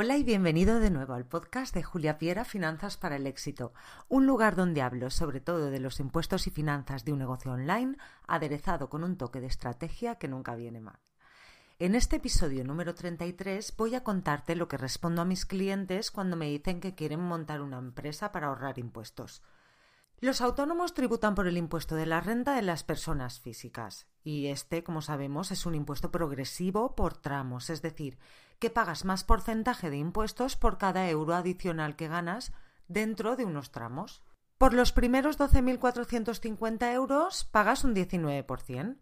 Hola y bienvenido de nuevo al podcast de Julia Piera Finanzas para el Éxito, un lugar donde hablo sobre todo de los impuestos y finanzas de un negocio online, aderezado con un toque de estrategia que nunca viene mal. En este episodio número 33 voy a contarte lo que respondo a mis clientes cuando me dicen que quieren montar una empresa para ahorrar impuestos. Los autónomos tributan por el impuesto de la renta de las personas físicas y este, como sabemos, es un impuesto progresivo por tramos, es decir, que pagas más porcentaje de impuestos por cada euro adicional que ganas dentro de unos tramos. Por los primeros 12.450 euros pagas un 19%.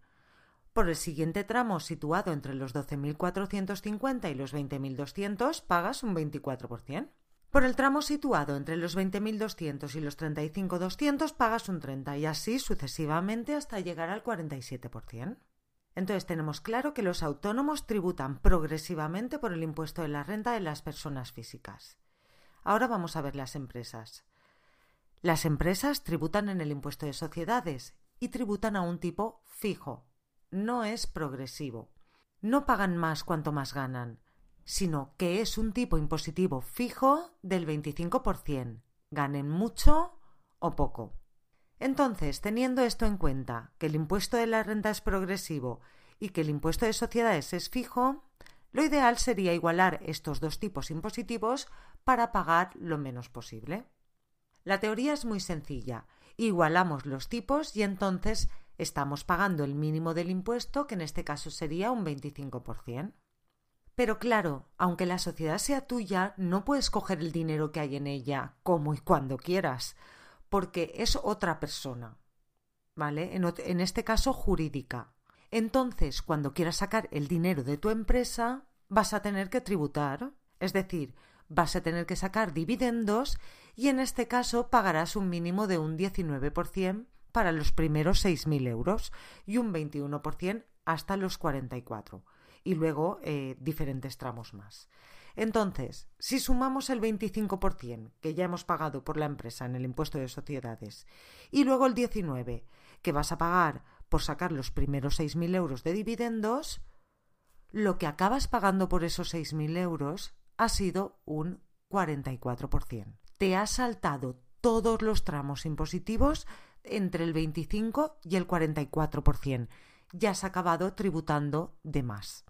Por el siguiente tramo situado entre los 12.450 y los 20.200 pagas un 24%. Por el tramo situado entre los 20.200 y los 35.200 pagas un 30% y así sucesivamente hasta llegar al 47%. Entonces tenemos claro que los autónomos tributan progresivamente por el impuesto de la renta de las personas físicas. Ahora vamos a ver las empresas. Las empresas tributan en el impuesto de sociedades y tributan a un tipo fijo. No es progresivo. No pagan más cuanto más ganan sino que es un tipo impositivo fijo del 25%, ganen mucho o poco. Entonces, teniendo esto en cuenta, que el impuesto de la renta es progresivo y que el impuesto de sociedades es fijo, lo ideal sería igualar estos dos tipos impositivos para pagar lo menos posible. La teoría es muy sencilla. Igualamos los tipos y entonces estamos pagando el mínimo del impuesto, que en este caso sería un 25%. Pero claro, aunque la sociedad sea tuya, no puedes coger el dinero que hay en ella como y cuando quieras, porque es otra persona, ¿vale? En, este caso jurídica. Entonces, cuando quieras sacar el dinero de tu empresa, vas a tener que tributar, es decir, vas a tener que sacar dividendos y en este caso pagarás un mínimo de un 19% para los primeros 6.000 euros y un 21% hasta los 44 y luego eh, diferentes tramos más. Entonces, si sumamos el 25% que ya hemos pagado por la empresa en el impuesto de sociedades y luego el 19% que vas a pagar por sacar los primeros 6.000 euros de dividendos, lo que acabas pagando por esos 6.000 euros ha sido un 44%. Te has saltado todos los tramos impositivos entre el 25 y el 44%. Ya has acabado tributando de más.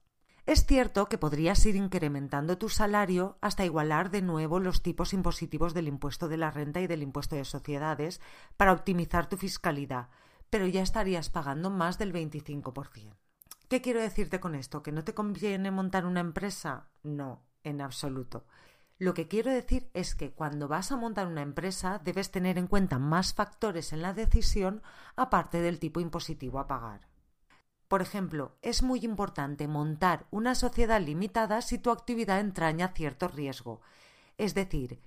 Es cierto que podrías ir incrementando tu salario hasta igualar de nuevo los tipos impositivos del impuesto de la renta y del impuesto de sociedades para optimizar tu fiscalidad, pero ya estarías pagando más del 25%. ¿Qué quiero decirte con esto? ¿Que no te conviene montar una empresa? No, en absoluto. Lo que quiero decir es que cuando vas a montar una empresa debes tener en cuenta más factores en la decisión aparte del tipo impositivo a pagar. Por ejemplo, es muy importante montar una sociedad limitada si tu actividad entraña cierto riesgo, es decir,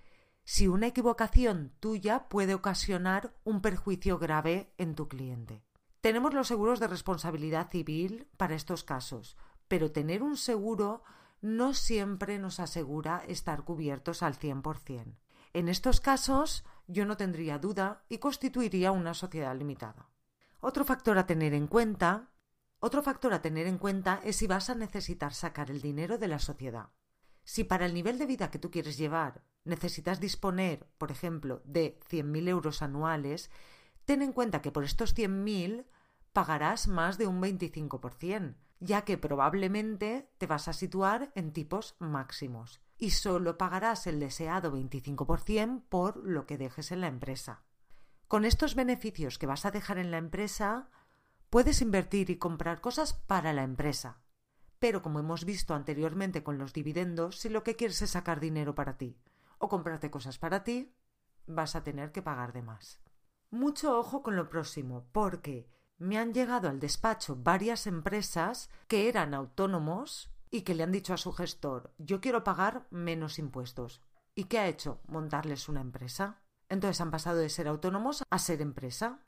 si una equivocación tuya puede ocasionar un perjuicio grave en tu cliente. Tenemos los seguros de responsabilidad civil para estos casos, pero tener un seguro no siempre nos asegura estar cubiertos al 100%. En estos casos, yo no tendría duda y constituiría una sociedad limitada. Otro factor a tener en cuenta otro factor a tener en cuenta es si vas a necesitar sacar el dinero de la sociedad. Si para el nivel de vida que tú quieres llevar necesitas disponer, por ejemplo, de 100.000 euros anuales, ten en cuenta que por estos 100.000 pagarás más de un 25%, ya que probablemente te vas a situar en tipos máximos y solo pagarás el deseado 25% por lo que dejes en la empresa. Con estos beneficios que vas a dejar en la empresa, Puedes invertir y comprar cosas para la empresa. Pero como hemos visto anteriormente con los dividendos, si lo que quieres es sacar dinero para ti o comprarte cosas para ti, vas a tener que pagar de más. Mucho ojo con lo próximo, porque me han llegado al despacho varias empresas que eran autónomos y que le han dicho a su gestor yo quiero pagar menos impuestos. ¿Y qué ha hecho? Montarles una empresa. Entonces han pasado de ser autónomos a ser empresa.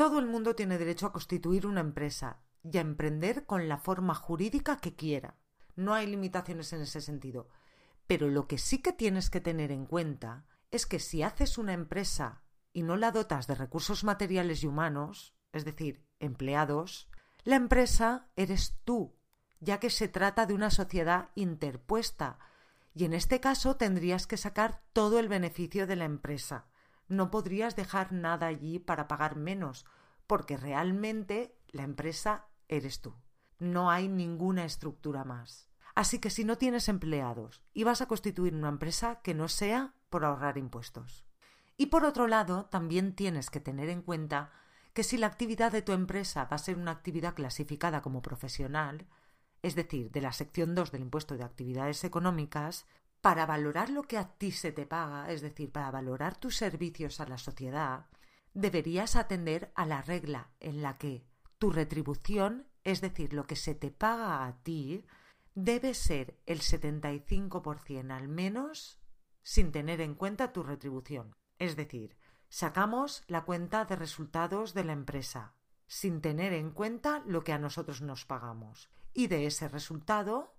Todo el mundo tiene derecho a constituir una empresa y a emprender con la forma jurídica que quiera. No hay limitaciones en ese sentido. Pero lo que sí que tienes que tener en cuenta es que si haces una empresa y no la dotas de recursos materiales y humanos, es decir, empleados, la empresa eres tú, ya que se trata de una sociedad interpuesta, y en este caso tendrías que sacar todo el beneficio de la empresa. No podrías dejar nada allí para pagar menos, porque realmente la empresa eres tú. No hay ninguna estructura más. Así que si no tienes empleados y vas a constituir una empresa que no sea por ahorrar impuestos. Y por otro lado, también tienes que tener en cuenta que si la actividad de tu empresa va a ser una actividad clasificada como profesional, es decir, de la sección 2 del impuesto de actividades económicas, para valorar lo que a ti se te paga, es decir, para valorar tus servicios a la sociedad, deberías atender a la regla en la que tu retribución, es decir, lo que se te paga a ti, debe ser el 75% al menos sin tener en cuenta tu retribución. Es decir, sacamos la cuenta de resultados de la empresa sin tener en cuenta lo que a nosotros nos pagamos. Y de ese resultado,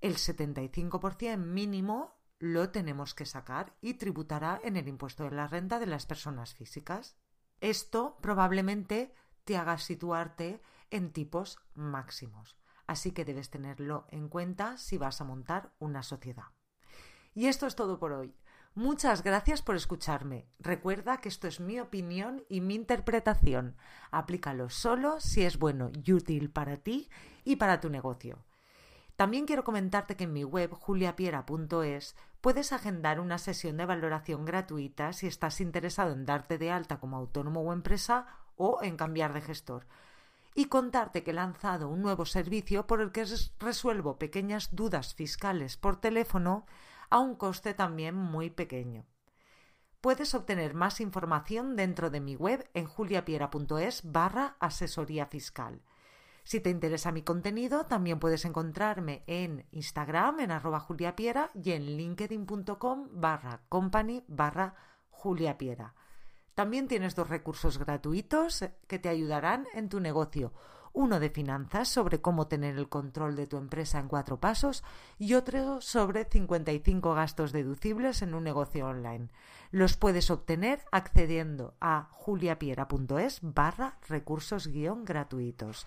el 75% mínimo lo tenemos que sacar y tributará en el impuesto de la renta de las personas físicas. Esto probablemente te haga situarte en tipos máximos así que debes tenerlo en cuenta si vas a montar una sociedad. Y esto es todo por hoy. Muchas gracias por escucharme. Recuerda que esto es mi opinión y mi interpretación. Aplícalo solo si es bueno y útil para ti y para tu negocio. También quiero comentarte que en mi web juliapiera.es puedes agendar una sesión de valoración gratuita si estás interesado en darte de alta como autónomo o empresa o en cambiar de gestor y contarte que he lanzado un nuevo servicio por el que resuelvo pequeñas dudas fiscales por teléfono a un coste también muy pequeño. Puedes obtener más información dentro de mi web en juliapiera.es barra asesoría fiscal. Si te interesa mi contenido, también puedes encontrarme en Instagram en arroba juliapiera y en linkedin.com barra company barra juliapiera. También tienes dos recursos gratuitos que te ayudarán en tu negocio. Uno de finanzas sobre cómo tener el control de tu empresa en cuatro pasos y otro sobre 55 gastos deducibles en un negocio online. Los puedes obtener accediendo a juliapiera.es barra recursos guion gratuitos.